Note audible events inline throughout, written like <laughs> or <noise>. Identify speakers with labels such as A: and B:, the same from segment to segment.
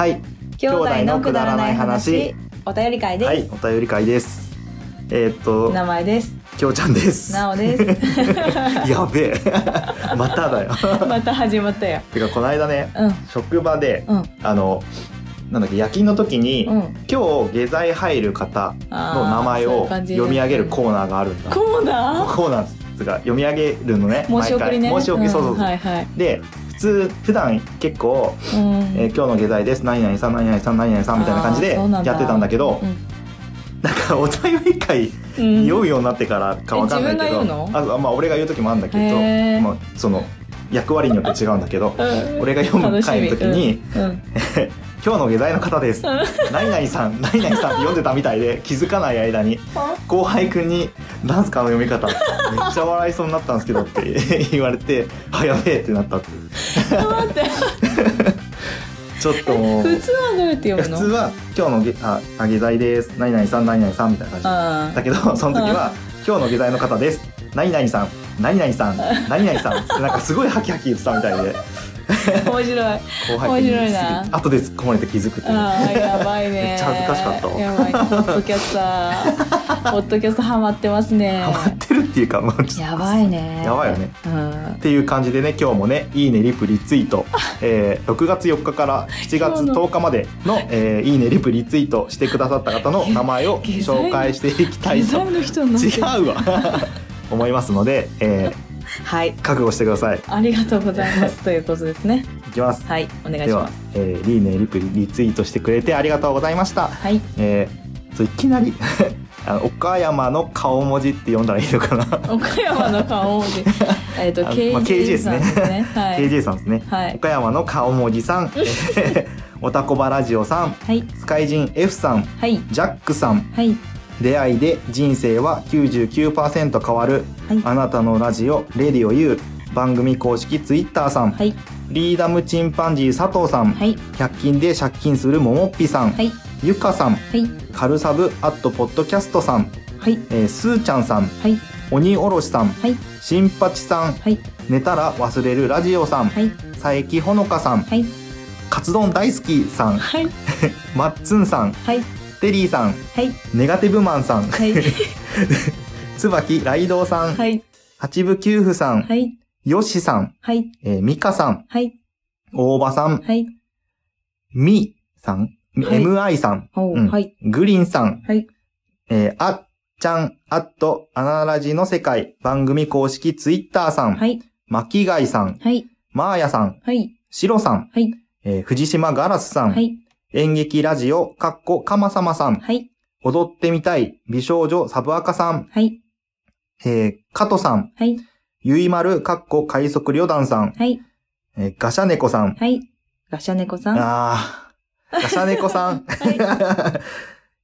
A: はい。
B: 兄弟のくだらない話、お便り会です。
A: はい、お便り会です。えーっと、
B: 名前です。
A: きょうちゃんです。
B: なおです。<laughs>
A: やべえ。まただよ。<laughs>
B: また始まったよ。
A: てか、この間ね、
B: うん、
A: 職場で、
B: うん、
A: あの、なんだっけ、夜勤の時に、
B: うん。
A: 今日下剤入る方の名前を読み上げるコーナーがあるんだ。
B: コーナー？
A: コーナーっつうか読み上げるのね。
B: 申し送りね。
A: 毎回申し送り、そうそうそう。
B: はいはい。
A: で、普通、普段結構、
B: うん。
A: えー今日の下剤です。何々さん、何々さん、何々さんみたいな感じでやってたんだけど、なんかお便り会
B: うん、
A: 読むようになってからかわかんないけ
B: え
A: ど、
B: 自分が言う
A: あまあ俺が言う時もあるんだけど、まあその役割によって違うんだけど、
B: うん。
A: 俺が読む回の時に、<laughs> 今日の下剤の方です。何々さん、何々さんって読んでたみたいで気づかない間に後輩くんに「なんすかあの読み方。めっちゃ笑いそうになったんですけど」って <laughs> 言われて「あやべえ」ってなったって
B: 待って、<laughs>
A: ちょっともう
B: 普通はどうやって読むの？
A: 普通は「今日のげああ下剤です。何々さん何々さん」みたいな感じ。
B: あ
A: だけどその時は「今日の下剤の方です何々さん何々さん何々さん」って <laughs> なんかすごいハキハキ言ってたみたいで
B: ー面白い。
A: 後輩
B: 面白いな
A: 後で突っ込まれて気づくっていう
B: ああ、やばいね。
A: めっちゃ恥ずかしかったわ
B: やばい。ホットキャスター。ホットキャストハマってますね。
A: ハマってるっていうかもう
B: やばいね。
A: やばいよね。
B: うん
A: っ。ていう感じでね今日もね「いいねリプリツイート」<laughs> えー6月4日から7月10日までの「えーいいねリプリツイート」してくださった方の名前を <laughs> 紹介していきたいと違うわ思いますので、えー <laughs>
B: はい。
A: 覚悟してください
B: ありがとうございます。<laughs> ということですね。
A: いきます
B: はい。お願いします。、
A: えー、いいねリプリツイートしてくれてありがとうございました
B: はい。
A: えーそういきなり <laughs> あの岡山の顔文字って読んだらいいのかな
B: 岡山の顔文字。えっと、
A: KJ ですね
B: さんですね。はい。
A: KJ さんですね
B: はい。
A: 岡山の顔文字さん、えーおたこばラジオさん
B: はい。
A: スカイジン F さん
B: はい。
A: ジャックさん
B: はい。
A: 出会いで人生は99%変わる
B: はい。
A: あなたのラジオレディオ U 番組公式ツイッターさん、
B: はい。
A: フリーダムチンパンジー佐藤さん、
B: はい。
A: 100均で借金するももっぴさん、
B: はい。
A: ゆかさん
B: はい。
A: カルサブアットポッドキャストさん、
B: はい。
A: えー、すーちゃんさん
B: はい。
A: 鬼おろしさん
B: はい。
A: 新八さん
B: はい。
A: 寝たら忘れるラジオさん
B: はい。
A: 佐伯ほのかさん
B: はい。
A: カツ丼大好きさん
B: はい。<laughs>
A: マッツンさん
B: はい。
A: テリーさん
B: はい。
A: ネガティブマンさん
B: はい。
A: 椿ライドウさん
B: はい。
A: 八部九夫さん
B: はい。
A: よしさん
B: はい。
A: えー、ミカさん
B: はい。
A: 大場さん
B: はい。
A: みさん、
B: はい
A: MI さん、うん
B: おはい。
A: グリーンさん、
B: はい。
A: えー、あっちゃん、あっと、アナラジの世界、番組公式ツイッターさん、
B: はい。
A: 巻貝さん、
B: はい。
A: マーヤさん、
B: はい。
A: シロさん、
B: はい。
A: えー、藤島ガラスさん、
B: はい。
A: 演劇ラジオ、かっこかまさまさん、
B: はい。
A: 踊ってみたい、美少女サブアカさん、
B: はい。
A: えー、加藤さん、
B: はい。
A: ゆいまる、かっこ海賊旅団さん、
B: はい。
A: えー、ガシャネコさん、
B: はい。ガシャネコさん。は
A: あー、<laughs> ガシャネコさん、
B: い。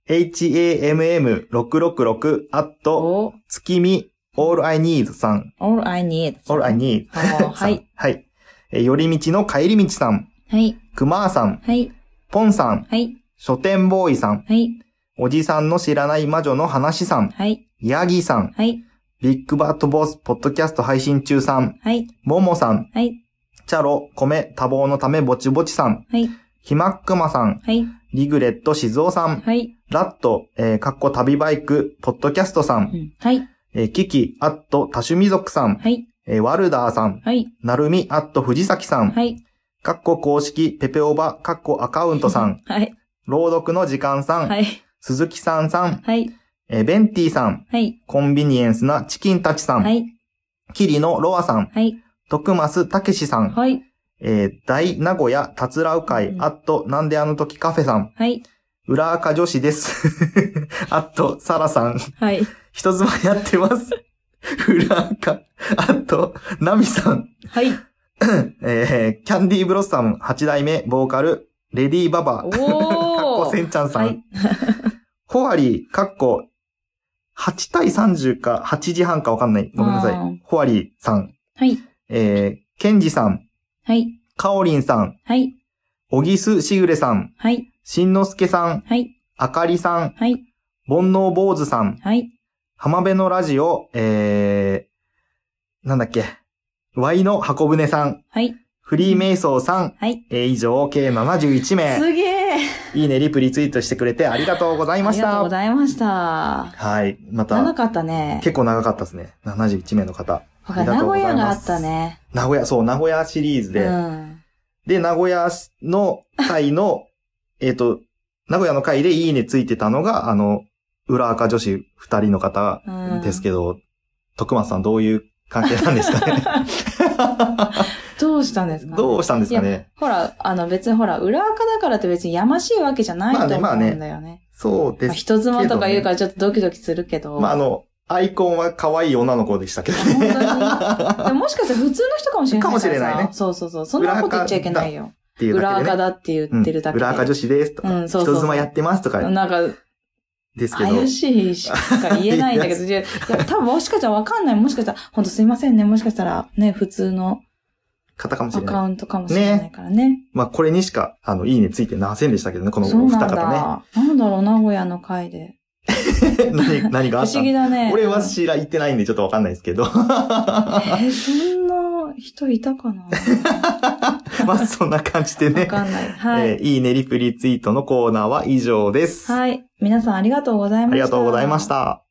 A: HAMM666 アット
B: お、
A: 月見 All I Need さん。
B: all I need.
A: All I Need
B: はい。
A: はい。えー、寄り道の帰り道さん。
B: はい。
A: くまーさん。
B: はい。
A: ポンさん。
B: はい。
A: 書店ボーイさん。
B: はい。
A: おじさんの知らない魔女の話さん。
B: はい。
A: ヤギさん。
B: はい。
A: ビッグバットボスポッドキャスト配信中さん。
B: はい。
A: ももさん。
B: はい。
A: チャロ、米、多忙のためぼちぼちさん。
B: はい。
A: ひまっくまさん。
B: はい。
A: リグレット静雄さん。
B: はい。
A: ラット、えー、かっこ旅バイク、ポッドキャストさ。
B: うんんはい。
A: えー、キキ、アット、多趣味族さん。
B: はい。
A: えー、ワルダーさん。
B: はい。
A: なるみ、アット、藤崎さん。
B: はい。
A: かっこ公式、ペペオバ、かっこアカウントさん。<laughs>
B: はい。
A: 朗読の時間さん。
B: はい。
A: 鈴木さんさん。
B: はい。
A: えー、ベンティさん。
B: はい。
A: コンビニエンスなチキンたちさん。
B: はい。
A: キリのロアさん。
B: はい。
A: 徳増たけしさん。
B: はい。
A: えー、大名古屋たつらう会、
B: うん
A: あっと、なんであの時カフェさん。
B: はい。
A: 裏垢女子です。<laughs> あっと、サラさん。
B: はい。
A: 人妻やってます。裏垢。あと、ナミさん。
B: はい。<laughs>
A: えー、キャンディーブロッサム8代目、ボーカル、レディーババ。
B: お
A: かっこ
B: ー。
A: せんちゃんさん。
B: はい。<laughs>
A: ホワリー、かっこ、8対30か8時半かわかんない。ごめんなさい。ホワリーさん。
B: はい。
A: えー、ケンジさん。
B: はい。
A: カオリンさん。
B: はい。
A: オギスシグレさん。
B: はい。
A: しんのすけさん。
B: はい。
A: あかりさん。
B: はい。
A: 煩悩坊主さん。
B: はい。
A: 浜辺のラジオ、えー、なんだっけ。ワイの箱舟さん。
B: はい。
A: フリーメイソーさん、
B: はい。
A: えー以上、計71名。
B: すげえ。
A: いいね、リプリツイートしてくれてありがとうございまし
B: ありがとうご
A: た。
B: ざいました。
A: はい。また、
B: 長かったね。
A: 結構長かったですね。71名の方。
B: 名古屋があった。ね。
A: 名古屋、そう、名古屋シリーズ
B: う
A: で。
B: ん。
A: で、名古屋の回の、<laughs> えっと、名古屋の回でいいねついてたのが、あの、裏赤女子二人の方
B: うん
A: ですけど、徳松さんどういう関係なんですかね
B: どうしたんですか？
A: どうしたんですかね
B: ほら、あの別にほら、裏垢だからって別にやましいわけじゃないと思
A: まあね
B: うんだよね。
A: そうです。
B: まあ人妻とか言うからちょっとドキドキするけど。
A: まあ、あの、アイコンは可愛い女の子でしたけど
B: 本
A: ね。
B: ももしかしたら普通の人かもしれないか
A: かもしれないね
B: そうそうそう。そんなこと言っちゃいけないよ。
A: っていうだ
B: 裏。垢だって言ってるだけで。
A: うん裏赤女子ですとか、
B: うんそうそうそう
A: 人妻やってますとか
B: なんか、
A: ですけど。
B: 怪しいしか言えないんだけど、<laughs> いや、多分もしかしたらわかんない。もしかしたら、本当すいませんね。もしかしたら、ね、普通の
A: 方かもし
B: ア
A: れない。
B: カウントかもしれないからね。
A: まあ、これにしか、あの、いいねついてませんでしたけどね、このお二方
B: だ。なんだろう、名古屋の会で。
A: ね。<laughs> 何、何があ
B: 不
A: った？
B: 思議だね。
A: 俺は知ら、行ってないんでちょっとわかんないですけど。
B: えーそんな人いたかな？<laughs>
A: まあ、そんな感じで
B: わ
A: ね。
B: かんない。はい。
A: えーいいねリプリツイートのコーナーは以上です。
B: はい。皆さんありがとうございました。
A: ありがとうございまし。た。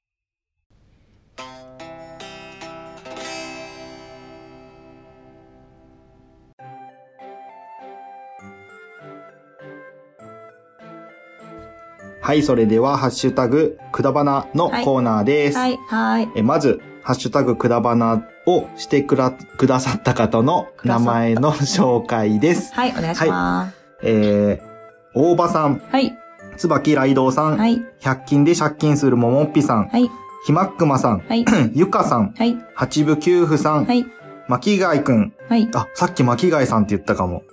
A: はい、それでは、ハッシュタグ、くだばなのコーナーです。
B: はい、はい。
A: えまず、ハッシュタグくだばなをしてくら、くださった方の名前の紹介です。
B: はい、お願いします。
A: えー、大場さん、
B: はい、
A: 椿ライドウさん、
B: はい、
A: 100均で借金するももっぴさん、
B: はい、
A: ひまっくまさん、
B: はい、<clears throat>
A: ゆかさん、
B: はい、
A: 八部九夫さん、
B: はい、
A: 巻貝くん、
B: はい。
A: あ、さっき巻貝さんって言ったかも。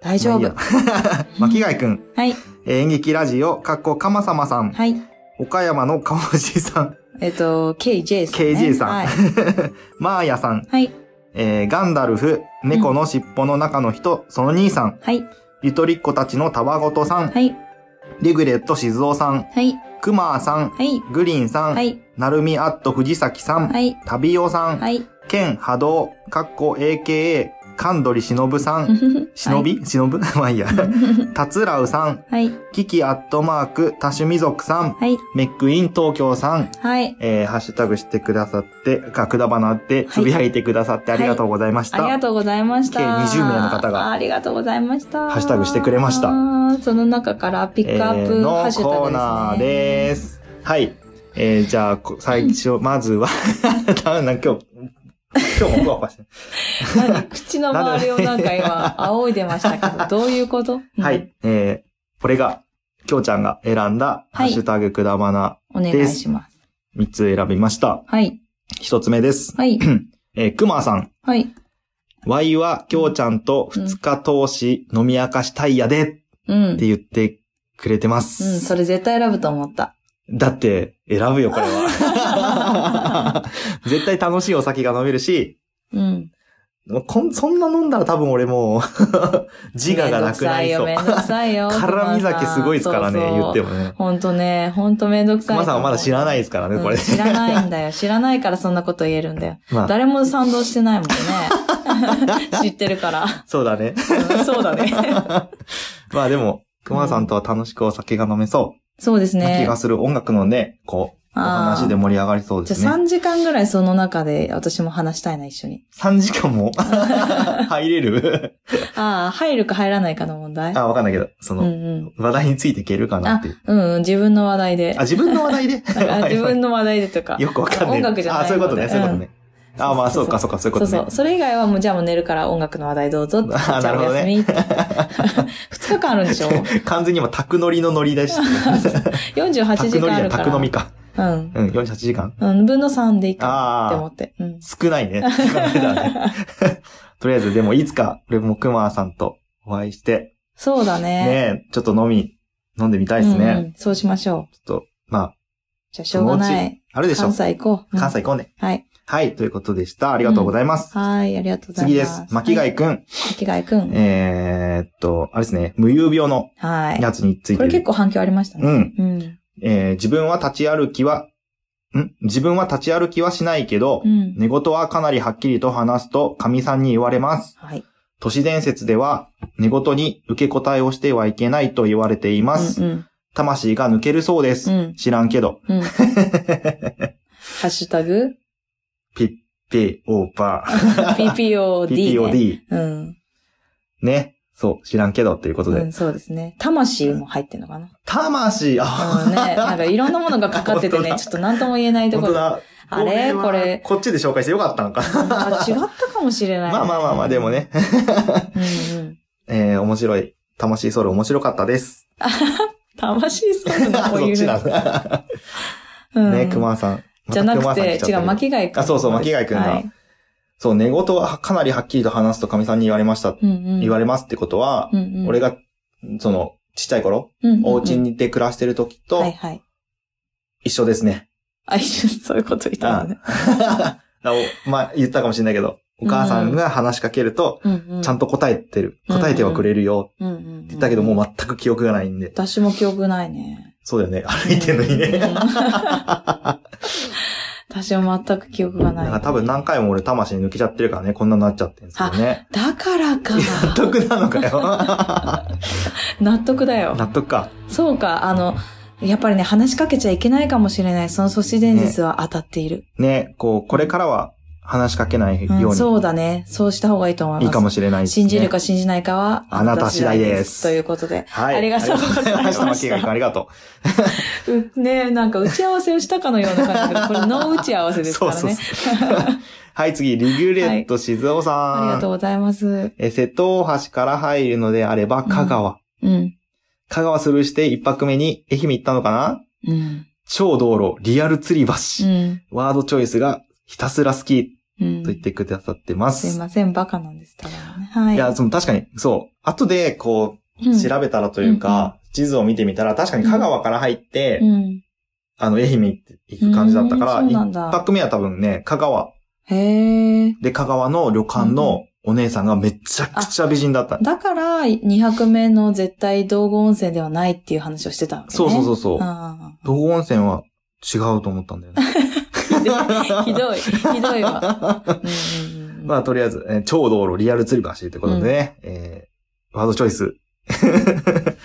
B: 大丈夫。<laughs>
A: 巻貝くん、
B: はい、
A: えー演劇ラジオ、かっこかまさまさん、
B: はい。
A: 岡山のかおじさん、
B: えっと、KJ さん、ね。
A: KJ さん。
B: はい。
A: マ <laughs> ーヤさん、
B: はい、
A: えーガンダルフ、猫の尻尾の中の人、その兄さん、
B: はい、
A: ゆとりっ子たちのたわごとさん、
B: はい、
A: リグレット静雄さん、
B: はい、
A: くまーさん、
B: はい、
A: グリーンさん、
B: はい、
A: なるみアット藤崎さん、
B: はい、
A: タビオさん、
B: はい。
A: ケン波動、かっこ AKA、カンドリしのぶさん、<laughs> しのびしのぶ？<laughs> まあいいや。たつらうさん、
B: はい、
A: キキアットマーク、多趣味族さん、
B: はい、
A: メックイン東京さん、
B: はい。
A: えー、ハッシュタグしてくださって、か、くだばなって、つぶやいてくださってありがとうございました。
B: ありがとうございました。
A: 計20名の方が
B: ありがとうございました。
A: ハッシュタグしてくれました
B: その中からピックアップ
A: えーの
B: ハッシュタグです、ね。
A: コーナーです。はい。えー、じゃあ、こ最初、まずは、<laughs> ダメな、今日、今日もふわふわしてる
B: 何口の周りをなんか今、仰いでましたけど、どういうこと？<laughs>
A: は。い。えー、これが、きょうちゃんが選んだ、ハッシュタグくだばな、
B: うんお願いします。
A: 3つ選びました。
B: はい。
A: 1つ目です。
B: はい。<clears throat>
A: えー、くまさん。
B: はい。
A: ワイは、きょうちゃんと2日通し飲み明かしたいやでって
B: うん。
A: 言ってくれてま
B: うん、
A: す。
B: それ絶対選ぶと思った。
A: だって、選ぶよ、これは。<laughs> 絶対楽しいお酒が飲めるし、
B: うん。
A: こんそんな飲んだら多分俺もう、<laughs> 自我がなくなりそう。
B: めんどくさいよ。
A: 辛味酒すごいですからね、言って
B: も。
A: もね。
B: ほんとね、ほんとめんどくさい。
A: 熊さんはまだ知らないですからね、これ。
B: うん知らないんだよ。知らないからそんなこと言えるんだよ。
A: まあ、
B: 誰も賛同してないもんね。<laughs> 知ってるから。
A: そうだね。
B: うんそうだね。<laughs>
A: まあでも、熊さんとは楽しくお酒が飲めそう
B: そうですね
A: が。する音楽のね、こう、話で盛り上がりそうで
B: じゃあ
A: すね。
B: 3時間ぐらいその中で私も話したいな、一緒に。
A: 3時間も？<laughs> 入れる？<laughs>
B: ああ、入るか入らないかの問題？
A: あ、わかんないけど、そ
B: うん
A: の、
B: うん。
A: 話題についていけるかなっていう。
B: うんうん、自分の話題で
A: あ、。自分の話題で？<laughs>
B: あ自分の話題でとか。
A: よくわかんない。
B: 音楽じゃない
A: あ、そういうことね、そういうことね。あ、まあ、そうか、
B: そ
A: そうか、そういうことね
B: そうそう。。それ以外はもう、じゃあもう寝るから音楽の話題どうぞって。じ
A: あなるほどね
B: ゃあお休みって。2日間あるんでしょ？
A: 完全に今、宅乗りの乗り出して。
B: ?48
A: 宅乗りや、
B: 時間あるから。
A: 宅飲みか。
B: うん。
A: うん、48時間？
B: うん、分の3でいいかなって思って。うん。
A: 少ないね。ね <laughs> とりあえず、でも、いつか、俺も熊さんとお会いして、
B: そうだね。
A: ね、ちょっと飲み、飲んでみたいですね。
B: うんうんそうしましょう。
A: ちょっと、まあ、
B: じゃあしょうがない。
A: あるでしょ
B: 関。西行こう。うん
A: 関西行こうね。
B: はい。
A: はい、ということでした。ありがとうございます。
B: はい、ありがとうございます。
A: 次です。巻貝くん。
B: 巻貝くん。
A: えーっと、あれですね、無遊病の
B: はい。
A: やつについて
B: これ結構反響ありましたね。
A: うん。
B: うん。
A: えー自分は立ち歩きは、ん？自分は立ち歩きはしないけど、
B: うん。
A: 寝言はかなりはっきりと話すと、神さんに言われます。
B: はい。
A: 都市伝説では、寝言に受け答えをしてはいけないと言われています。
B: うん
A: 魂が抜けるそうです。
B: うん
A: 知らんけど。
B: うん。うん。ハッシュタグ？
A: ピッピオーパー。<laughs>
B: ?PPOD、ね。
A: PPOD。
B: うん。
A: ね。そう、知らんけどっていうことで。
B: うん、そうですね。魂も入ってんのかな。
A: 魂、あ、
B: うんね。なんかいろんなものがかかっててね、ちょっと何とも言えないところ。あれ？
A: は
B: これ？
A: こっちで紹介してよかったのか
B: 違ったかもしれない。
A: ま <laughs> あまあまあまあ、でも。ね。
B: うんうん。<laughs>
A: えー、面白い。魂ソウル面白かったです。<laughs>
B: 魂ソウルのこういう。
A: そっちなんだ。
B: うん
A: ね、熊さん。
B: じゃなくて、違う、巻貝くん。
A: あそうそう巻貝くんだ
B: はい
A: そう、寝言はかなりはっきりと話すと神さんに言われました。
B: うんうん。
A: 言われますってことは、
B: うんうん、
A: 俺が、その、ちっちゃい頃、
B: うんうんうん、
A: お家にで暮らしてる時と
B: はいはい。
A: 一緒ですね。
B: あ、一緒にそういうこと言ったのね。
A: あ <laughs> おまあ、言ったかもしれないけど、お母さんが話しかけると、
B: うんうん。
A: ちゃんと答えてる。
B: うん
A: 答えてはくれるよ
B: うんうんうん。
A: って言ったけど、もう全く記憶がないんで。
B: 私も記憶ないね。
A: そうだよね。歩いてるのに
B: うん
A: ね。<laughs>
B: 私も全く記憶が
A: だ
B: ない。
A: 多分何回も俺魂抜けちゃってるからね、こんなになっちゃってるんですけどね。
B: だからか。
A: 納得なのかよ。<laughs>
B: 納得だよ。
A: 納得か。
B: そうか、あの、やっぱりね、話しかけちゃいけないかもしれない。その都市伝説は当たっている。
A: ね、こう、これからは話しかけないよ
B: うん
A: うに。
B: そうだね。そうした方がいいと思います。
A: いいかもしれないですね。
B: 信じるか信じないかは、
A: あなた次第です
B: ということで。
A: はい。
B: ありがとうございました
A: ありがとうございました。ありがと
B: うねなんか打ち合わせをしたかのような感じだけど、これノー打ち合わせ
A: う。
B: ですからね。
A: そうそうそう。<laughs> はい、次、リグレット静雄さん。
B: ありがとうございます。
A: え、瀬戸大橋から入るのであれば、香川。
B: うん。
A: 香川スルーして一泊目に愛媛行ったのかな？
B: うん。
A: 超道路、リアル吊り橋。
B: うん。
A: ワードチョイスがひたすら好き
B: うん。
A: と言ってくださってますす。
B: いません、バカなんです。たね。はい。
A: いや、その確かに、そう。後で、こう、
B: うん、
A: 調べたらというか、地図を見てみたら、確かに香川から入って、
B: うん。
A: あの、愛媛行って行く感じだったから、一泊目は多分ね、香川。
B: へえ。
A: で、香川の旅館のお姉さんがめちゃくちゃ美人だった。
B: だから、2泊目の絶対道後温泉ではないっていう話をしてたね。
A: そうそうそうそう。
B: あ
A: 道後温泉は違うと思ったんだよね。<laughs>
B: あ。<laughs> ひどい。ひどいわ。うんうんうん
A: まあ、とりあえず、えー超道路リアル吊り橋ってことでね、えー、ワードチョイス。<laughs>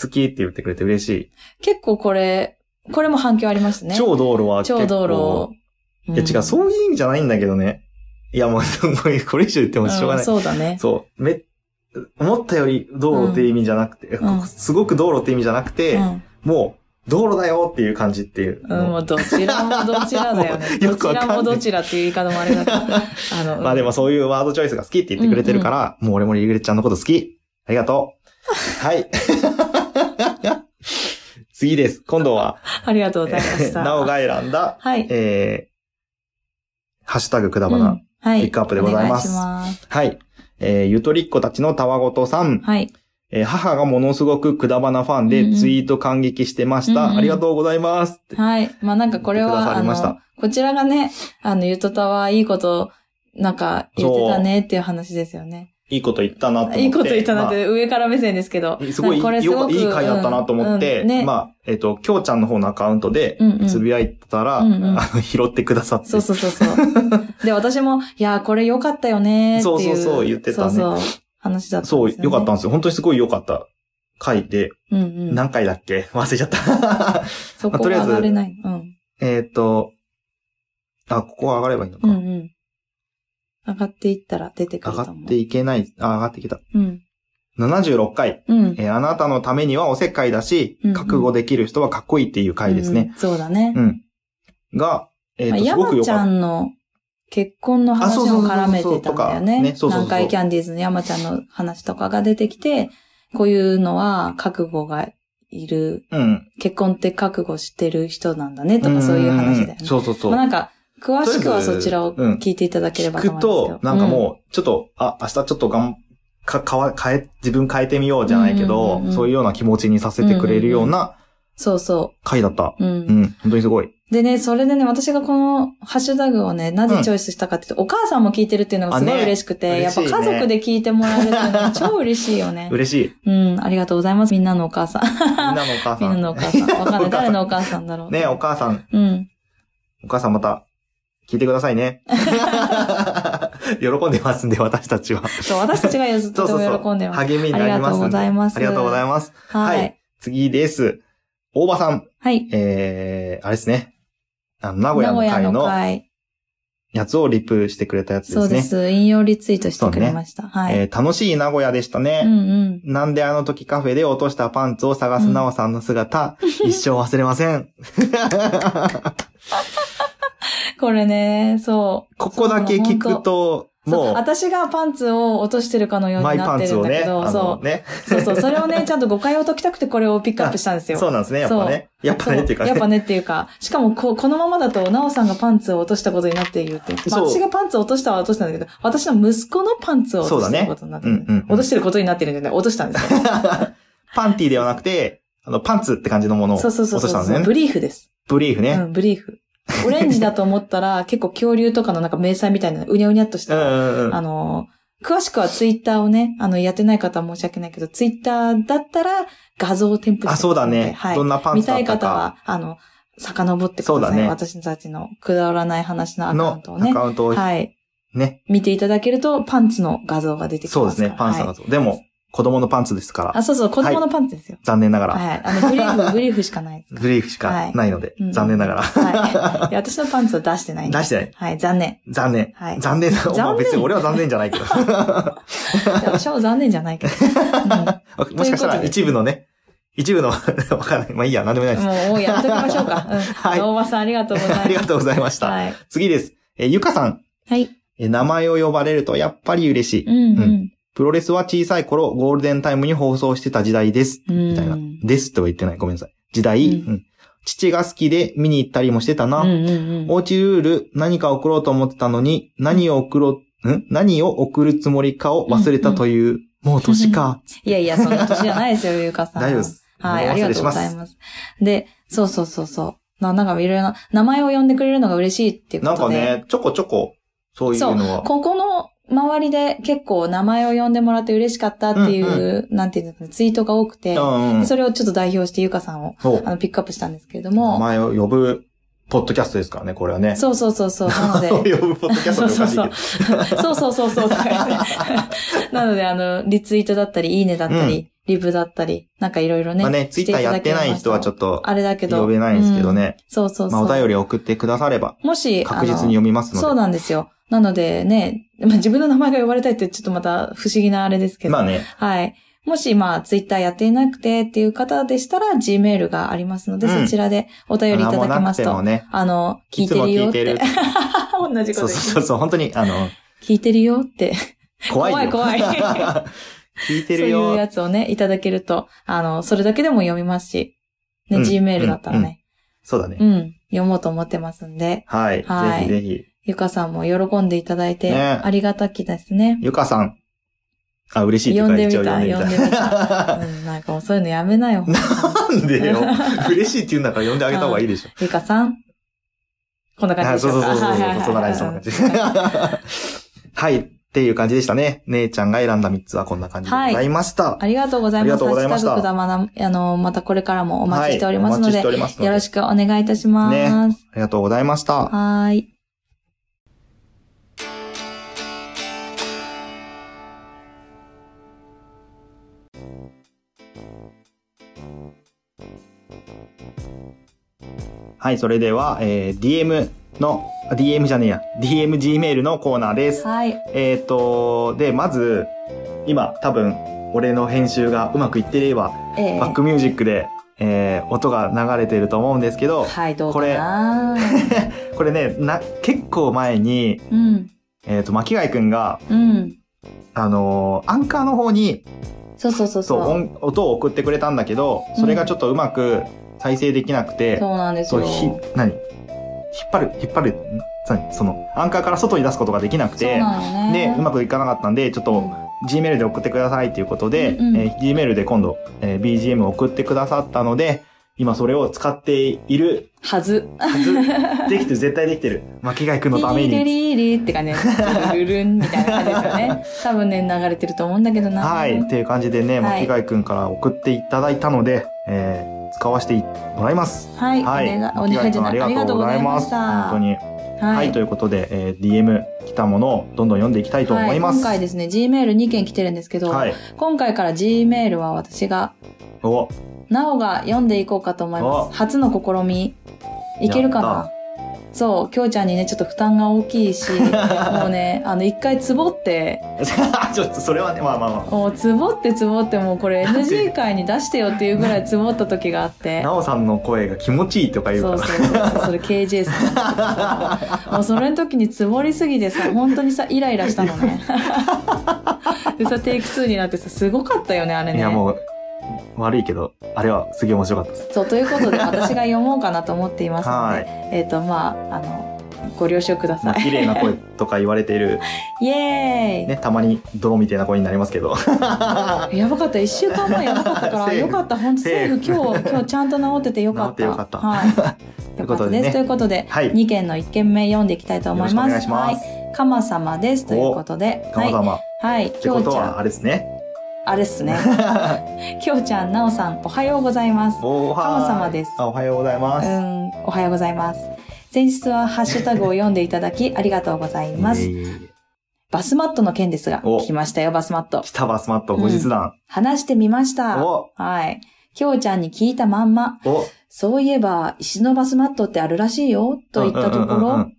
A: 好きって言ってくれて嬉しい。
B: 結構これ、これも反響ありましたね。
A: 超道路は。
B: 超道路。
A: いや違う、そういう意味じゃないんだけどね。いや、もう、<laughs> これ以上言ってもしょうがない。
B: んそうだね。
A: そう。め、思ったより道路って意味じゃなくて、
B: うん
A: すごく道路って意味じゃなくて、
B: うん。
A: もう、道路だよっていう感じっていう
B: うん、もうどちらもどちらだよね。<laughs>
A: よくわかんない
B: ちらもどちらっていう言い方もあれだけど。<laughs> あの、
A: まあでもそういうワードチョイスが好きって言ってくれてるから、もう俺もリグレッちゃんのこと好き。ありがとう。<laughs> はい。次です。今度は、
B: ありがとうございました。
A: なおが選んだ、
B: はい。
A: えー、ハッシュタグくだばな。
B: うんはい。
A: ピックアップでございます
B: お願いします。
A: はい。えー、ゆとりっ子たちのたわごとさん。
B: はい。
A: えー母がものすごくくだばなファンで
B: うんうん
A: ツイート感激してました。
B: うんうん
A: ありがとうございます。
B: はい。まあなんかこれは、あの、こちらがね、あの、ゆとたはいいこと、なんか言ってたねっていう話ですよね。
A: いいこと言ったなと思って。
B: いいこと言ったなっ
A: ま
B: て上から目線ですけど。
A: あすごい
B: これすごく
A: よいい回だったなと思って、
B: うんね
A: まあ、えっ、と、きょうちゃんの方のアカウントで
B: うんうん、
A: つぶやいたら、
B: うんうん
A: あの、拾ってくださって。
B: そうそうそうそう。で、私も、いやー、これ良かったよねーっていう。
A: そうそうそう言ってたね
B: そうそう。話だったん
A: そう、
B: ですよ、ね。
A: よかったんですよ。本当にすごい良かった回で、
B: うんうん。
A: 何回だっけ？<laughs> 忘れちゃった。
B: そこが
A: まあとりあえず
B: 上がれない。うん。
A: えっと、あ、ここ上がればいいのか。
B: うんうん。上がっていったら出てく
A: 上が
B: ると思う。
A: っていけない、あ、上がってきた。
B: うん。
A: 76回。
B: うん。
A: えーあなたのためにはおせっかいだし、
B: うんうん
A: 覚悟できる人はかっこいいっていう回ですね。
B: うん。そうだね。
A: うん。が、えっ、
B: まあ
A: と、すごく
B: 山ちゃ
A: 良かった。
B: んの結婚の話も絡めてたんだよね。南海キャンディーズの山ちゃんの話とかが出てきて、こういうのは覚悟がいる、
A: うん。
B: 結婚って覚悟してる人なんだねとかそういう話だよね。
A: そうそうそう。
B: まあなんか、詳しくはそちらを
A: うん
B: 聞いていただければと
A: 聞く
B: 思うんですけど。
A: と、なんかもう、ちょっと、あ、明日ちょっとがん、か、かわ、変え、自分変えてみようじゃないけ
B: うんうん
A: ど
B: うんう、ん
A: そういうような気持ちにさせてくれるような
B: そうそ
A: 回だった。
B: う。うん
A: うん、本当にすごい。
B: でね、それでね、私がこのハッシュタグをね、なぜチョイスしたかっていうと、お母さんも聞いてるっていうのがすごい嬉しくて、やっぱ家族で聞いてもらえるっていうのが <laughs> 超嬉しいよね。
A: 嬉しい。
B: うん、ありがとうございます。みんなのお母さん。
A: みんなのお母
B: みんな
A: さん。
B: のお母さん。わかんない。誰のお母さんだろう。
A: ね、お母さん、
B: うん。
A: お母さんまた、聞いてくださいね。<laughs> 喜んでますんで、私たちは。
B: そう、私たちがずっと
A: そうそうそう。
B: 喜んでます。
A: 励みになりますんで。
B: ありがとうございます
A: ありがとうございます。
B: は
A: はい
B: い。
A: 次です。大場さん。
B: はい。
A: えー、あれですね。あの、名古屋
B: の
A: の会の
B: 会。
A: やつをリプしてくれたやつですね。
B: そうです。引用リツイートしてくれました。はい。
A: えー楽しい名古屋でしたね。
B: うんうん。
A: なんであの時カフェで落としたパンツを探すなおさんの姿、<laughs> 一生忘れません。
B: これね、そう。
A: ここだけ聞くと、もう、
B: 私がパンツを落としてるかのようになってるんだけど、
A: あ
B: そう。
A: のね。
B: そうそう。それをね、ちゃんと誤解を解きたくてこれをピックアップしたんですよ。
A: そうなんですね、やっぱね。やっぱねっていうかね。
B: そうやっぱねっていうか、しかもここのままだと、なおさんがパンツを落としたことになっているって。まあ、
A: そう
B: 私がパンツを落としたは落としたんだけど、私の息子のパンツを落としてることになってる、
A: そうだねうんうんうん
B: 落としてることになってるんでね、落としたんですよ。<laughs>
A: パンティではなくて、あの、パンツって感じのものを
B: そう
A: 落と
B: そうそうそう、
A: したんですね。
B: ブリーフです。
A: ブリーフね。
B: うん、ブリーフ。オレンジだと思ったら、<laughs> 結構恐竜とかのなんか迷彩みたいな、うにゃうにゃっとし
A: うん
B: た。あの、詳しくはツイッターをね、あの、やってない方は申し訳ないけど、ツイッターだったら画像を添付して
A: あ、そうだね。
B: はい。
A: どんなパン
B: 見
A: ツだったか
B: たい方は、あの、遡ってください。
A: そうだね
B: 私たちのくだらない話のアカウ
A: の
B: ントをね
A: ア。カウントを
B: はい。
A: ね。
B: 見ていただけると、パンツの画像が出てきますから。
A: そうですね、パンツの
B: はい
A: 画像。でも、子供のパンツですから、
B: あ、そうそう、子供のパンツですよ。
A: 残念ながら、
B: はい。あの、ブリーフ、<laughs> ブリーフしかないです。
A: ブリーフしかないので
B: うん、
A: 残念ながら。
B: はい。いや私のパンツは出してないんで
A: 出してない。
B: はい、残念。
A: 残念。
B: はい
A: 残念な。
B: 残念
A: まあ別に俺は残念じゃないけど。<laughs>
B: 私は残念じゃないけど。<laughs> うん
A: もしかしたら一部のね、一部の、わかんない。まあいいや、なんでもないです。
B: もう、もうやっときましょうか。うん。
A: はい
B: 大場さんありがとうございます。
A: ありがとうございました。
B: はい。
A: 次です。えーゆかさん。
B: はい。
A: えー名前を呼ばれるとやっぱり嬉しい。
B: うんう。
A: うんプロレスは小さい頃、ゴールデンタイムに放送してた時代です。
B: うん。
A: みたいな。ですとは言ってない。ごめんなさい。時代。
B: うん
A: うん父が好きで見に行ったりもしてたな。
B: うんうんうん。
A: おうちルール何か送ろうと思ってたのに、何を送ろう、ん？何を送るつもりかを忘れたという、もう年か。<laughs>
B: いやいや、そんな年じゃないですよ、ゆうかさん。
A: 大丈夫です。
B: はい、
A: も
B: ありがとうございます。で、そうそうそうそう。ななんかいろいろな、名前を呼んでくれるのが嬉しいっていう
A: なん
B: ことで。
A: かね、ちょこちょこ、そういうのは。
B: ここの周りで結構名前を呼んでもらって嬉しかったっていう、なんていうんですかね、ツイートが多くて、
A: うんうん。
B: それをちょっと代表してゆかさんを
A: そう
B: あのピックアップしたんですけれど
A: 名
B: も、
A: 前を呼ぶ、ポッドキャストですからね、これはね。
B: そうそうそうそう、なので、<laughs>
A: 呼ぶポッドキャストっておかしいけど。
B: そうそうそうそう。とか言ってなので、あの、リツイートだったり、いいねだったり、リブだったり、なんかいろいろね。
A: まあね、ツイッターやってない人はちょ
B: っ
A: っと、
B: あれだけど。
A: 呼べないんですけどね。
B: うんそうそうそう。
A: まあお便りを送ってくだされば、
B: もし、
A: 確実に読みますので。
B: そうなんですよ。なのでね、まあ、自分の名前が呼ばれたいってちょっとまた不思議なあれですけど。
A: まあね、
B: はい。もし、まあ、ツイッターやっていなくてっていう方でしたら、Gmail がありますので、
A: うん
B: そちらでお便りいただけますと、
A: 名もね、
B: あの、聞いてるよって。
A: いつも聞いてる <laughs>
B: 同じこと
A: そうそうそう、本当に、あの、
B: 聞いてるよって。
A: 怖いよ。
B: 怖い怖い <laughs>
A: 聞いて
B: そういう
A: るよ。
B: やつをね、いただけると、あの、それだけでも読みますし、ね、
A: うん
B: Gmail だったらね、
A: そうだね
B: う。ん、読もうと思ってますんで、
A: はい。
B: はい
A: ぜひぜひ。
B: ゆかさんも喜んでいただいて、
A: ね
B: ありがたきですね。
A: ゆかさん。あ、嬉しいって
B: 呼んでみた
A: 呼んでみ
B: たうん、なんかもうそういうのやめなよ。
A: なんでよ。<laughs> 嬉しいって言うんだから呼んであげた方がいいでしょ。
B: ゆかさん。こんな感じ
A: あ
B: でしょうか。
A: そうそうそうそんな感じ。はい。っていう感じでしたね。姉ちゃんが選んだ3つはこんな感じでございました。
B: ありがとうございます。
A: ありがとうございました
B: だまな、あの、またこれからもお待ちしておりますので、
A: はいお待ちしております
B: よろしくお願いいたします。
A: ねありがとうございました。
B: はーい。
A: はい、それでは、えー DM の、あ DM じゃねえや、DMGmail のコーナーです。
B: はい。
A: えっ、と、で、まず、今、多分、俺の編集がうまくいってれば、
B: えー
A: バックミュージックで、えー音が流れてると思うんですけど、
B: はい、どうかな <laughs>
A: これね、な、結構前に、
B: うん。
A: えっ、と、巻貝くんが、
B: うん。
A: あのーアンカーの方に、
B: そうそうそう
A: そう。音音を送ってくれたんだけど、それがちょっとうまく再生できなくて、
B: そうなんですよ。
A: ひ、何？引っ張る、引っ張る、その、アンカーから外に出すことができなくて、
B: ね。
A: で、うまくいかなかったんで、ちょっと、Gmail で送ってくださいっていうことで、
B: うんうん
A: えー Gmail で今度、えー BGM を送ってくださったので、今それを使っている
B: はず。
A: はず。できてる、絶対できてる。巻貝くんのため
B: リリ
A: に。
B: リリって感じで、ルルルンみたいな感じですよね。多分ね、流れてると思うんだけどな。
A: はい。っていう感じでね、
B: はい
A: 巻貝くんから送っていただいたので、えー使わせてもらいます。
B: はい。
A: はい。
B: お願い、お願いじゃない。ありがとうございまし
A: 本
B: た。
A: 当に。
B: はい
A: はい、ということで、えー DM 来たものをどんどん読んでいきたいと思います。
B: はい、今回ですね、Gmail2 件来てるんですけど、
A: はい。
B: 今回から Gmail は私が、
A: お、
B: なおが読んでいこうかと思いま
A: お
B: す。初の試み。いけるかな？そう、きょうちゃんにね、ちょっと負担が大きいし、<laughs> もうね、あの、一回つぼって、<laughs>
A: ちょっとそれはね、まあまあま
B: もうつぼってつぼってもうこれ NG 会に出してよっていうぐらいつぼった時があって
A: あ。。なおさんの声が気持ちいいとか言う
B: そう
A: から。
B: そうそう。それ KJ さん。<laughs> もうそれの時につぼりすぎてさ、本当にさ、イライラしたのね。でさ、テイク2になってさ、すごかったよね、あれね。
A: いやもう、悪いけど、あれはすげえ面白かったです。
B: そう、ということで私が読もうかなと思っていますの
A: は
B: で、えっ、と、まあ、あの、ご了承くだ
A: まあ、
B: さい。
A: 綺麗な声とか言われている、<laughs>
B: イエーイ、
A: ね、たまに泥みたいな声になりますけど。<laughs>
B: やばかった。一週間前やばかったから、<laughs> よかった。本当セーフ。
A: セ
B: 今日、今日ちゃんと治っててよかった。
A: よかった
B: はい。
A: という
B: よかったで。
A: ことでね
B: す。ということで、
A: はい。
B: 2件の1件目読んでいきたいと思います。
A: お願いします
B: はい。かま様です。ということで、はい。
A: かま。
B: はい。
A: ってことは、。あれですね。
B: あれっすね。<laughs> きょうちゃん、なおさん、おはようございます。
A: おは
B: 様です
A: あ、おはようございます。
B: うん、おはようございます。先日はハッシュタグを読んでいただき、ありがとうございます。バスマットの件ですが、
A: お
B: 来ましたよ、バスマット。
A: 北バスマット後日談。
B: 話してみました。
A: お
B: はい。きょうちゃんに聞いたまんま、
A: お
B: そういえば、石のバスマットってあるらしいよ、と言ったとこ
A: うんうんうんうん
B: ろ、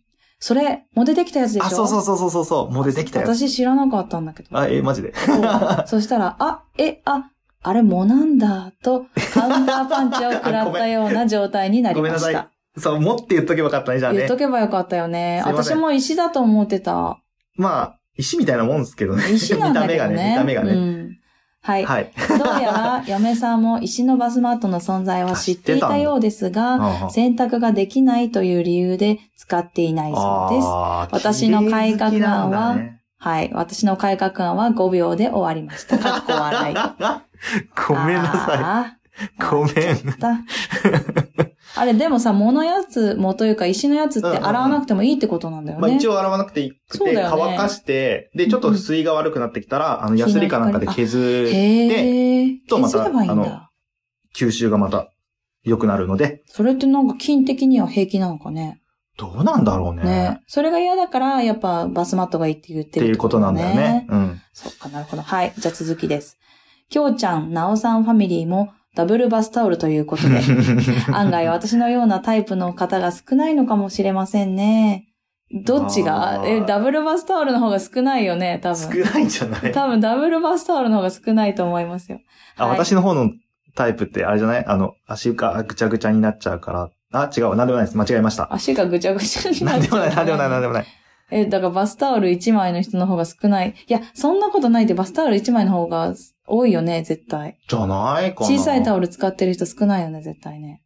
B: それ、もう出てきたやつでしょ？
A: あ、そうそうそうそうそう、もう出てきたよ。
B: 私知らなかったんだけど。
A: あ、え、マジで？
B: そうそしたら、あ、え、あ、あれもなんだ、と、カウンターパンチを食らったような状態になり
A: ごめんなさい
B: ました。。
A: そう、持って言っとけばよかったね、じゃあね
B: 言っと。けばよかったよね。私も石だと思ってた。
A: まあ、石みたいなもんですけどね。
B: 石なんだけどね。<laughs>
A: 見た目がね、見た目がね。
B: うん。はい。
A: はい。
B: どうやら、嫁さんも石のバスマットの存在は知っていたようですが、
A: あ
B: 洗濯ができないという理由で使っていないそうです。私の改革案ははい。私の改革案は5秒で終わりました。かっこ笑い。<laughs>
A: ごめんなさ
B: さ
A: い。ごめん。
B: い。あれ、でもさ、藻のやつもというか石のやつって洗わなくてもいいってことなんだよね。
A: まあ一応洗わなくていいくて、
B: ね
A: 乾かして、で、ちょっと水が悪くなってきたら、あの、ヤスリかなんかで削って。とまたあの
B: だ。
A: 吸収がまた良くなるので、
B: それってなんか菌的には平気なのかね。
A: どうなんだろうね。
B: ね。それが嫌だから、やっぱバスマットがいいって言っ
A: ってていうことなんだよね。。うん。
B: そっかなるほど。はい。じゃあ続きです。きょうちゃん、なおさんファミリーもダブルバスタオルということで、<laughs> 案外私のようなタイプの方が少ないのかもしれませんね。どっちが？え、ダブルバスタオルの方が少ないよね、多
A: 少
B: 分。
A: ないんじゃない？
B: 多分ダブルバスタオルの方が少ないと思いますよ。
A: あ、
B: はい
A: 私の方のタイプってあれじゃない？あの、足がぐちゃぐちゃになっちゃうから。あ、違う。なんでもないです。間違えました。
B: 足がぐちゃぐちゃになっちゃう。
A: なんでもない、なんでもない、なんでもない。
B: え、だからバスタオル1枚の人の方が少ない。いや、そんなことないってバスタオル1枚の方が多いよね、絶対。
A: じゃない？かな。
B: 小さいタオ
A: ル。
B: ル使ってる人少ないよね、絶対ね。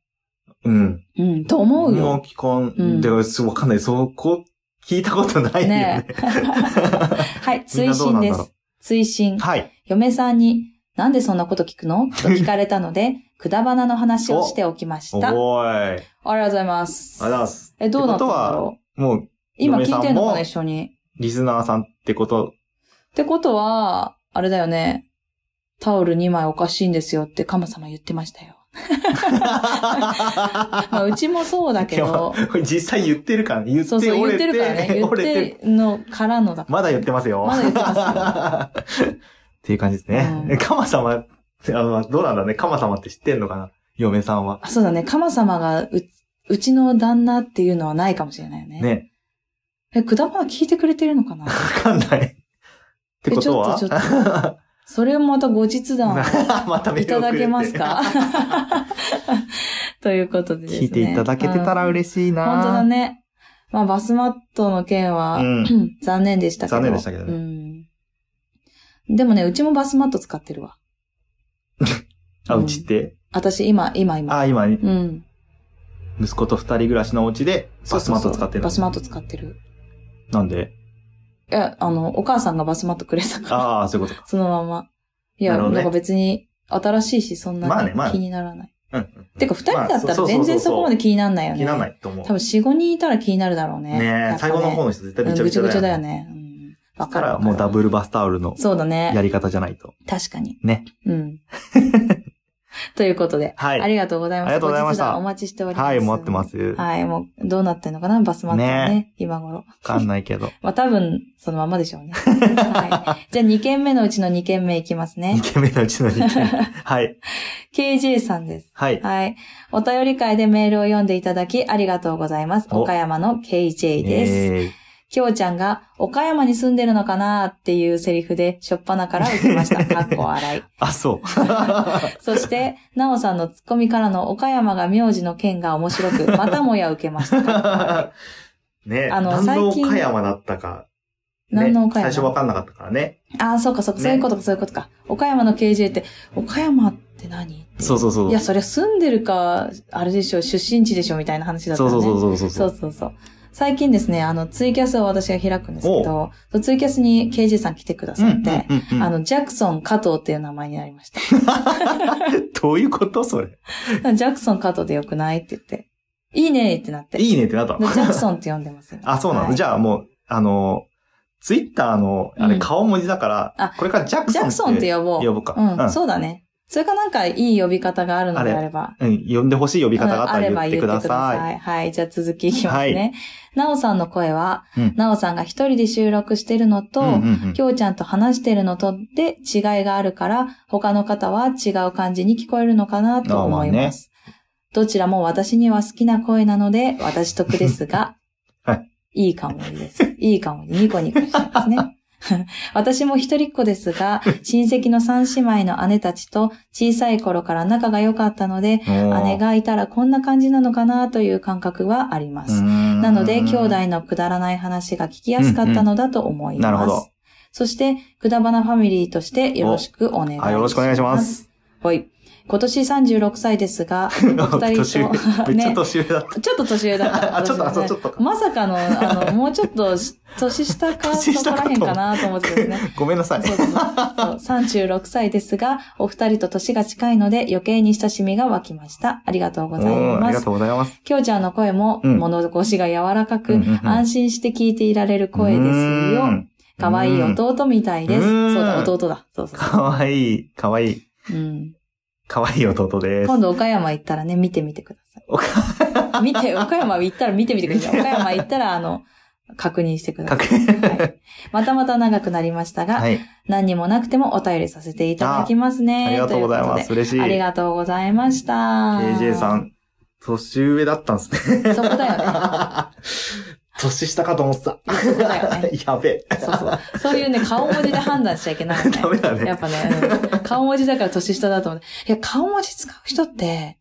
A: うん。
B: うん、と思う
A: も
B: よ。
A: う聞かん。
B: うん
A: で、わかんない。そこ、聞いたことないよね。
B: ね <laughs> はい、追伸です。追伸。
A: はい。
B: 嫁さんに、なんでそんなこと聞くの？と聞かれたので、<laughs> くだばなの話をしておきました。あり
A: おーい。
B: がとうございます。
A: ありがとうございます。
B: え、どうなったんだろう？
A: もう、
B: 今聞いてんのかな、
A: 嫁
B: 一緒に。
A: リスナーさんってこと、
B: ってことは、あれだよね。タオル2枚おかしいんですよってカマ様言ってましたよ。<laughs> まあ、うちもそうだけど、
A: 実際言ってるからね。言って
B: そうそう言って
A: 折れて、
B: るからね。言っ
A: 折れて
B: てのからのだから。
A: まだ言ってますよ。
B: まだ言ってます
A: よ。<laughs> っていう感じですね。
B: うん
A: カマ様、あのどうなんだね。カマ様って知ってんのかな？嫁さんは。
B: あそうだね。カマ様がう、うちの旦那っていうのはないかもしれないよね。
A: ね。
B: え、くだばな聞いてくれてるのかな？
A: わかんない。ってことは？
B: えちょっとちそれをまた後日談 <laughs>
A: また
B: いただけますか？<laughs> ということでですね。
A: 聞いていただけてたら
B: うん
A: 嬉しいな、
B: 本当だね。まあ、バスマットの件は、
A: うん <coughs>
B: 残念でしたけど。
A: 残念でしたけどね
B: うん。でもね、うちもバスマット使ってるわ。<laughs>
A: あ、うちって？
B: 私、今、今、今。
A: あ、今、
B: うん。
A: 息子と二人暮らしのお家でバスマット使ってる
B: バスマット使ってる。
A: なんで？
B: いや、あの、お母さんがバスマットくれたから、
A: ああ、そういうことか。
B: そのまま。いや、
A: なね
B: なんか別に、新しいし、そんなに
A: まあねまあね
B: 気にならない。
A: うんうん。
B: てか、二人だった
A: まあ
B: ら全然そこまで気にならないよね。
A: 気にならないと思う。
B: 多分4、5人いたら気になるだろうね。
A: ね
B: ね
A: 最後の方の人絶対
B: うん
A: びちゃびちゃだよ、
B: ぐちゃぐちゃだよ。ね。うん。
A: だか
B: わからる。
A: もうダブ
B: ル。
A: ルバスタオルの
B: そうだね。
A: やり方じゃないと。
B: 確かに。
A: ね。
B: うん。<laughs> <laughs> ということで、
A: はい。
B: ありがとうございます。
A: ありがとうございました
B: お待ちしております。
A: はい、待ってま。す。わ
B: はい、もう、どうなってんのかなバスマットはね
A: ね
B: 今頃。
A: かんないけど。<laughs>
B: まあ多分、そのままでしょうね。はい。<laughs> じゃあ2件目のうちの2件目いきますね
A: 2。件目のうちの2件目。はい。
B: KJ さんです。
A: はい。
B: はい。お便り会でメールを読んでいただきありがとうございます。
A: お
B: 岡山の KJ です。
A: えー
B: きょうちゃんが岡山に住んでるのかなっていうセリフでしょっぱなから受けました。<laughs> かっこ笑い。
A: あ、そう。<laughs>
B: そして、なおさんのツッコミからの岡山が名字の件が面白く、またもや受けました。<laughs>
A: ね、
B: あの
A: 何の
B: 最近
A: 岡山だったか。
B: い何の岡
A: ね、
B: 山？
A: 最初分かんなかったからね。
B: ああ、そうかそうか、
A: ね
B: そういうことか、そういうことか。岡山の KJ って、岡山って何？
A: そうそうそう。
B: いや、そりゃ住んでるか、あれでしょ、出身地でしょ、みたいな話だったね。
A: そうそうそうそう
B: そ
A: そうう。
B: そうそう。最近ですね、あの、ツイキャスを私が開くんですけど、ツイキャスに KJ さん来てくださって、
A: うんうんうんうん
B: あの、ジャクソン加藤っていう名前になりました。<laughs>
A: どういうことそれ？
B: ジャクソン加藤でよくないって言って、いいねってなって。
A: いいねってなった
B: ジャクソンって呼んでますよ。<laughs>
A: あ、そうなの、
B: はい
A: じゃあもう、あの、ツイッターの、あれ
B: うん
A: 顔文字だから、
B: あ
A: これからジャクソン
B: ジャクソンって呼ぼう。
A: 呼ぶか。
B: うん、
A: うん
B: そうだね。それかなんかいい呼び方があるのであれば。
A: うん、呼んでほしい呼び方があった
B: うん
A: ら言ってください。
B: い。はい。じゃあ続きいきますね。なおさんの声は、
A: うん
B: なおさんが一人で収録してるのと、
A: うんうんうん
B: きょうちゃんと話してるのとで違いがあるから、他の方は違う感じに聞こえるのかなと思います。どちらも私には好きな声なので、<laughs> 私得ですが、
A: はい
B: いいかもです。いいかも。ニコニコしてますね。<laughs> 私も一人っ子ですが、<laughs> 親戚の三姉妹の姉たちと小さい頃から仲が良かったので、姉がいたらこんな感じなのかなという感覚はあります。な
A: な
B: ので、兄弟のくだらない話が聞きやすかったのだと思います。
A: なるほど。
B: そして、くだばなファミリーとしてよろしくお願いします。
A: はい、よろしくお願いしま。す。
B: はい。今年36歳ですが、<laughs> お二人と、<laughs>
A: めっちゃ
B: ね、
A: 年上だった。
B: ちょっと年上だった。<laughs>
A: あちょっとあちょっとか
B: まさかの、あの、もうちょっとし年下か、
A: 年
B: そこら辺かなと思ってですね。
A: ごめんなさい。
B: そうそうそうそう36歳ですが、お二人と年が近いので余計に親しみが湧きました。ありがとうござい
A: うんありが
B: ます。
A: とうございます。
B: きょうちゃんの声も
A: うん
B: 物腰が柔らかく、安心して聞いていられる声です
A: う
B: よ
A: ん。
B: かわいい弟みたいです。
A: うん
B: そうだ、弟だ。そうそうそ
A: かわいい、かわいい、
B: う。うん。
A: かわいい弟です。
B: 今度岡山行ったらね、見てみてください。見て、岡山行ったら見てみてください。岡山行ったら、あの、確認してください。はいまたまた長くなりましたが、
A: はい。
B: 何にもなくてもお便りさせていただきますね。
A: ありがとうございま。
B: とうこ
A: 嬉しい。
B: ありがとうございました。
A: KJ さん、年上だったんですね。
B: そこだよね。<laughs>
A: 年下かと思ってた。<laughs>
B: そこだよね。<laughs>
A: やべえ。
B: そうそう。そういうね、顔文字で判断しちゃいけないよね。<laughs>
A: ダメだね。
B: やっぱね、うん顔文字だから年下だと思う。いや、顔文字使う人って、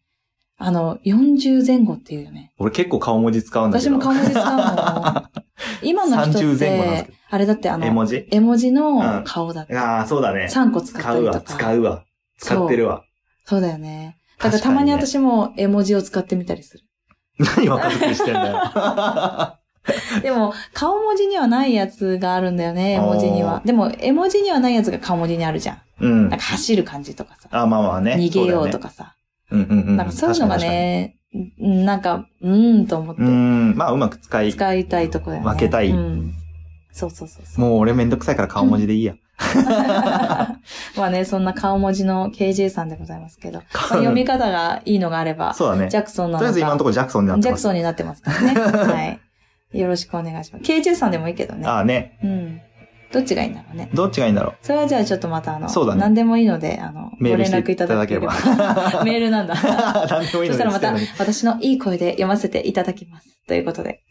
B: あの、40前後っていうよね。
A: 俺結構顔文字使うんだけど。
B: 私も顔文字使うの。今の人っ
A: 30前後なんです
B: て
A: け、
B: あれだってあの、
A: 絵文字？
B: 絵文字の顔だって。
A: ああ、そうだね。
B: 3個使った
A: 使うわ、
B: りとか。
A: 使うわ。使ってるわ。
B: そうだよね。だからたまに私も絵文字を使ってみたりする。
A: 何若作りしてんだよ。<laughs>
B: でも、顔文字にはないやつがあるんだよね、絵文字には。でも、絵文字にはないやつが顔文字にあるじゃん。
A: うん
B: なん。か走る感じとかさ。
A: あ、まあまあね。
B: 逃げようと
A: か。
B: かさ。
A: うんうんうん。
B: なんかそういうのがね、うんなんか、うーんと思って。
A: うん。まあうまく使い。
B: 使いたいとこだよね。
A: 分けたい
B: うん。そうそうそうそう。
A: もう俺めんどくさいから顔文字でいいや。<laughs>
B: まあね、そんな顔文字の KJ さんでございますけど、まあ読み方がいいのがあれば、
A: そうだね。
B: ジャクソンなのか。
A: とりあえず今のところジャクソンになってます。
B: ジャクソンになってますからね。<laughs> はい。よろしくお願いします。KJ さんでもいいけどね。
A: ああね。
B: うん。どっちがいいんだろうね。
A: どっちがいいんだろう。
B: それはじゃあちょっとまたあの、
A: そうだね
B: 何でもいいので、あの、ご連
A: メールして
B: 絡いただければ。メールなんだ。<laughs>
A: 何でもいいの
B: そしたらまた
A: で
B: 私のいい声で読ませていただきます。ということで。<laughs>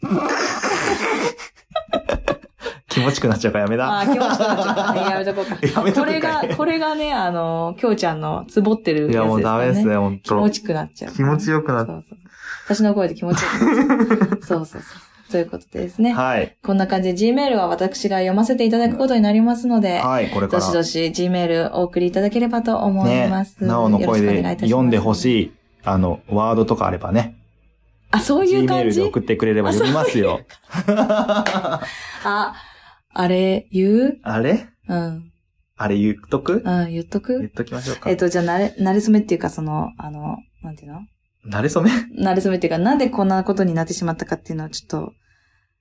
A: 気持ちくなっちゃうからやめだ。
B: ああ、気持ちよくなっちゃった。やめとこうか。<laughs>
A: やめと
B: これ
A: くかい
B: が、これがね、あの、きょうちゃんのつぼってるやつです
A: いやもう
B: からね。
A: ダメですね、ほんと
B: 気持。ちくなっちゃう。
A: 気持ちよくなっ
B: そうそうそう。私の声で気持ちよくなっちゃう。そうそうそう。ということでですね。
A: はい。
B: こんな感じで Gmail は私が読ませていただくことになりますので、
A: はい、これから。
B: どしどし Gmail お送りいただければと思い
A: ね
B: ます。、
A: なおの声で読んでほ
B: い。
A: しい、あの、ワードとかあればね、
B: あ、そういう
A: Gmail
B: 感じ？
A: で送ってくれれば読みますよ。
B: あ、あれ、言う？
A: あれ？
B: うん。
A: あれ言っとく？
B: うん、言っと
A: 言っ
B: く
A: ときましょうか。
B: えっと、じゃあ、なれ、なれそめっていうか、その、あの、なんていうの？
A: 慣れ初め？
B: なれそめっていうか、なんでこんなことになってしまったかっていうのをちょっと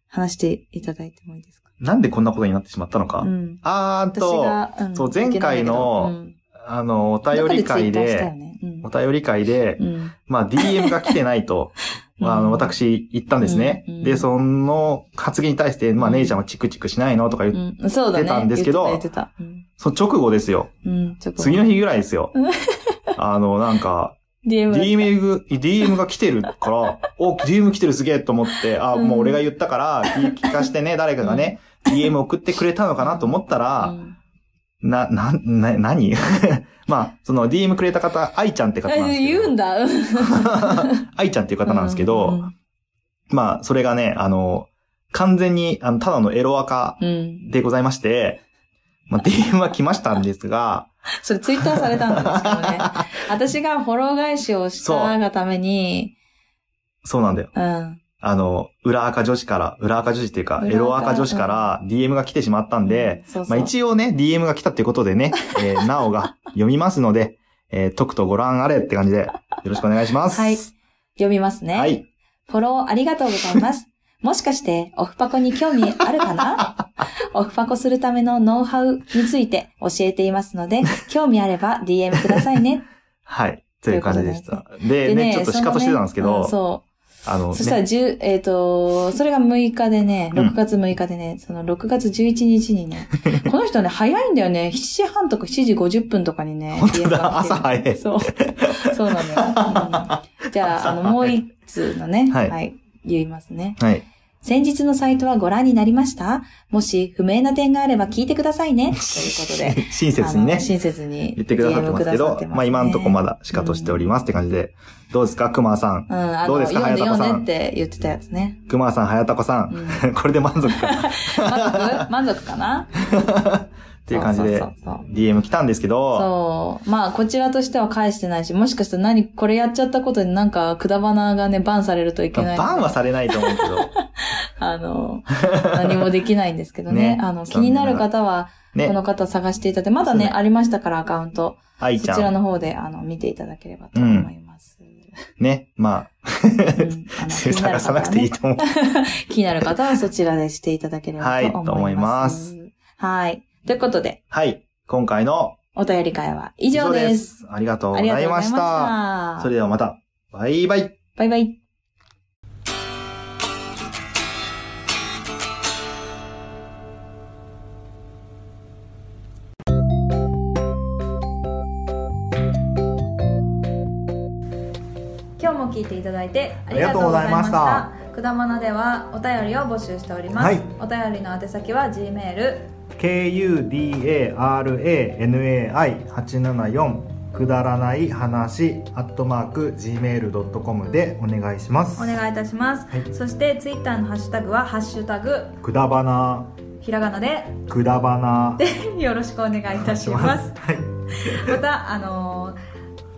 B: 話していただいてもいいですか？
A: なんでこんなことになってしまったのか、
B: うん。
A: あーと、
B: が、うん
A: そう前回の
B: いけないけど。
A: あの、お
B: うん、
A: 便り会
B: どっかツイッターしたよ
A: で、
B: ね。うん。
A: お便り会で、
B: うん。
A: まあ DM が来てないと、<laughs> あの、私言ったんですね。
B: うん。うん。
A: で、その発言に対して、まあ
B: うん。
A: 姉ちゃんはチクチクしないのとか言ってたんですけど
B: 言ってた、言って
A: その直後ですよ。次の日ぐらいですよ。
B: うん。
A: あの、なんか、
B: DM が。
A: DM、DM が来てるから、<laughs> お、DM 来てるすげえと思って、あ、
B: うん
A: もう俺が言ったから、聞聞かしてね、<laughs> 誰かがね、DM 送ってくれたのかなと思った
B: う
A: ら、
B: ん
A: な、な、な、何？<laughs> まあ、その DM くれた方、愛ちゃんって方なんですけど。
B: 言うんだ。
A: 愛ちゃんっていう方なんですけど、
B: うん
A: まあ、それがね、あの、完全に、あの、ただのエロアカ
B: うん。
A: でございまして、まあ、DM は来ましたんですが、<laughs>
B: それツイッターされたんだよ、しかもね。<laughs> 私がフォロー返しをしたがために、
A: そうなんだよ。
B: うん。
A: あの、裏赤女子から、裏赤女子っていうか、エロ赤女子から DM が来てしまったんで、まあ一応ね、DM が来たってことでね、<laughs> えー、なおが読みますので、えー、とくとご覧あれって感じで、よろしくお願いします。
B: はい読みますね。
A: はい。
B: フォローありがとうございます。もしかして、オフパコに興味あるかな？<laughs> オフパコするためのノウハウについて教えていますので、興味あれば DM くださいね。
A: はい。という感じでした。で
B: で
A: ね、ちょっとシカトしてたんですけど、
B: ねうんそう。
A: あの、
B: そしたら、
A: ね、
B: 10えっ、と、それが6日でね、
A: うん
B: 6月6日でね、その6月11日にね、<laughs> この人ね、早いんだよね。7時半とか7時50分とかにね、
A: 本当
B: DM が
A: だ、朝早い。
B: そう。そうなのよ。うんじゃあ、<laughs> あの、もう一通のね、
A: はい
B: はい、言いますね。
A: はい。
B: 先日のサイトはご覧になりました？もし不明な点があれば聞いてくださいね。<laughs> ということで。
A: 親切にね
B: 親切に。
A: 言ってくださってますけど
B: ますね
A: まあ今んとこまだシカトしておりますって感じで、どうですか、熊さん。
B: うん、
A: どうですか？早田子さん
B: 読んでって言ってたやつね。
A: 熊さん、早田子さ
B: うん
A: ん。<laughs> これで満足か。<laughs>
B: 満足？満足かな？
A: っていう感じで DM 来たんですけど、
B: そう。まあ、こちらとしては返してないし、もしかしたら何、これやっちゃったことでなんか、くだばながね、バンされるといけない。
A: バンはされないと思うけど、<laughs>
B: あの、何もできないんですけどね。<laughs>
A: ね
B: あの、気になる方は、
A: ね
B: こ、の方探していただいて、まだね、ありましたから、アカウント。
A: 愛ちゃん。
B: そちらの方で、あの、見ていただければと思います。
A: ね、ま
B: うんあの
A: あ、
B: 気になる
A: 探さなくていい
B: 方
A: と思う。
B: はね気になる方はそちらでしていただければと思います。
A: はいと思います。
B: はい。ということで、
A: はい。今回の
B: お便り会は以上です。
A: す。ありがとうございま
B: した。
A: それではまた。バイバイ。
B: バイバイ。今日も聞いていただいてありがとうございました。
C: あ
B: くだまなではお便りを募集しております。
C: はい
B: お便りの宛先は G メール
C: kudaranai874 くだらない話アットマーク gmail.com でお願いします。
B: お願いいたします。
C: はい。
B: そしてツイッターのハッシュタグはハッシュタグ
C: くだばな。
B: ひらがなで
C: くだばな。
B: よろしくお願いいたします。
C: はい。<laughs>
B: またあのー